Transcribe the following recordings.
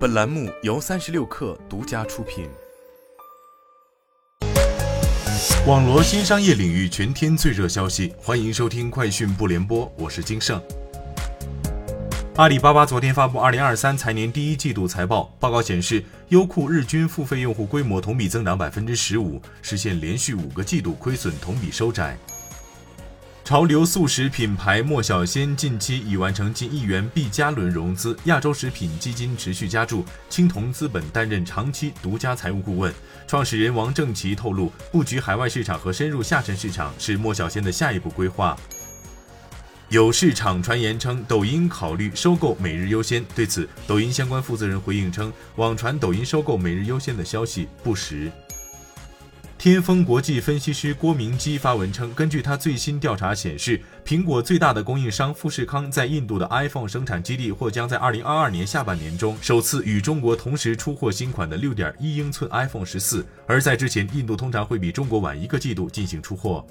本栏目由三十六氪独家出品。网罗新商业领域全天最热消息，欢迎收听快讯不联播，我是金盛。阿里巴巴昨天发布二零二三财年第一季度财报，报告显示，优酷日均付费用户规模同比增长百分之十五，实现连续五个季度亏损同比收窄。潮流速食品牌莫小仙近期已完成近亿元 B 加轮融资，亚洲食品基金持续加注，青铜资本担任长期独家财务顾问。创始人王正奇透露，布局海外市场和深入下沉市场是莫小仙的下一步规划。有市场传言称，抖音考虑收购每日优先，对此，抖音相关负责人回应称，网传抖音收购每日优先的消息不实。天风国际分析师郭明基发文称，根据他最新调查显示，苹果最大的供应商富士康在印度的 iPhone 生产基地或将在2022年下半年中首次与中国同时出货新款的6.1英寸 iPhone 十四，而在之前，印度通常会比中国晚一个季度进行出货。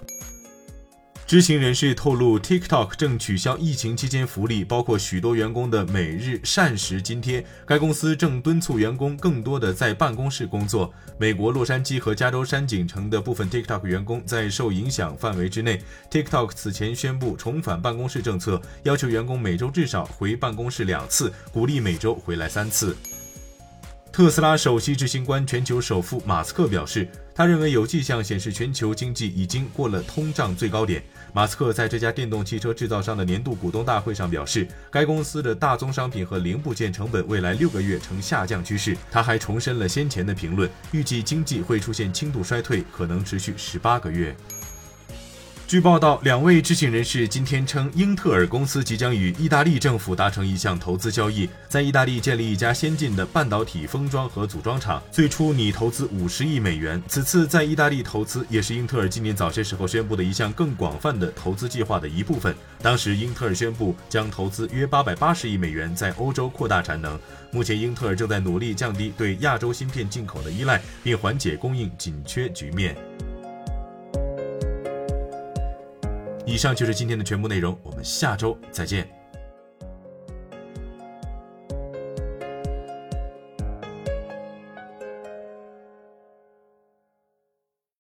知情人士透露，TikTok 正取消疫情期间福利，包括许多员工的每日膳食津贴。该公司正敦促员工更多的在办公室工作。美国洛杉矶和加州山景城的部分 TikTok 员工在受影响范围之内。TikTok 此前宣布重返办公室政策，要求员工每周至少回办公室两次，鼓励每周回来三次。特斯拉首席执行官、全球首富马斯克表示，他认为有迹象显示全球经济已经过了通胀最高点。马斯克在这家电动汽车制造商的年度股东大会上表示，该公司的大宗商品和零部件成本未来六个月呈下降趋势。他还重申了先前的评论，预计经济会出现轻度衰退，可能持续十八个月。据报道，两位知情人士今天称，英特尔公司即将与意大利政府达成一项投资交易，在意大利建立一家先进的半导体封装和组装厂，最初拟投资五十亿美元。此次在意大利投资也是英特尔今年早些时候宣布的一项更广泛的投资计划的一部分。当时，英特尔宣布将投资约八百八十亿美元在欧洲扩大产能。目前，英特尔正在努力降低对亚洲芯片进口的依赖，并缓解供应紧缺局面。以上就是今天的全部内容，我们下周再见。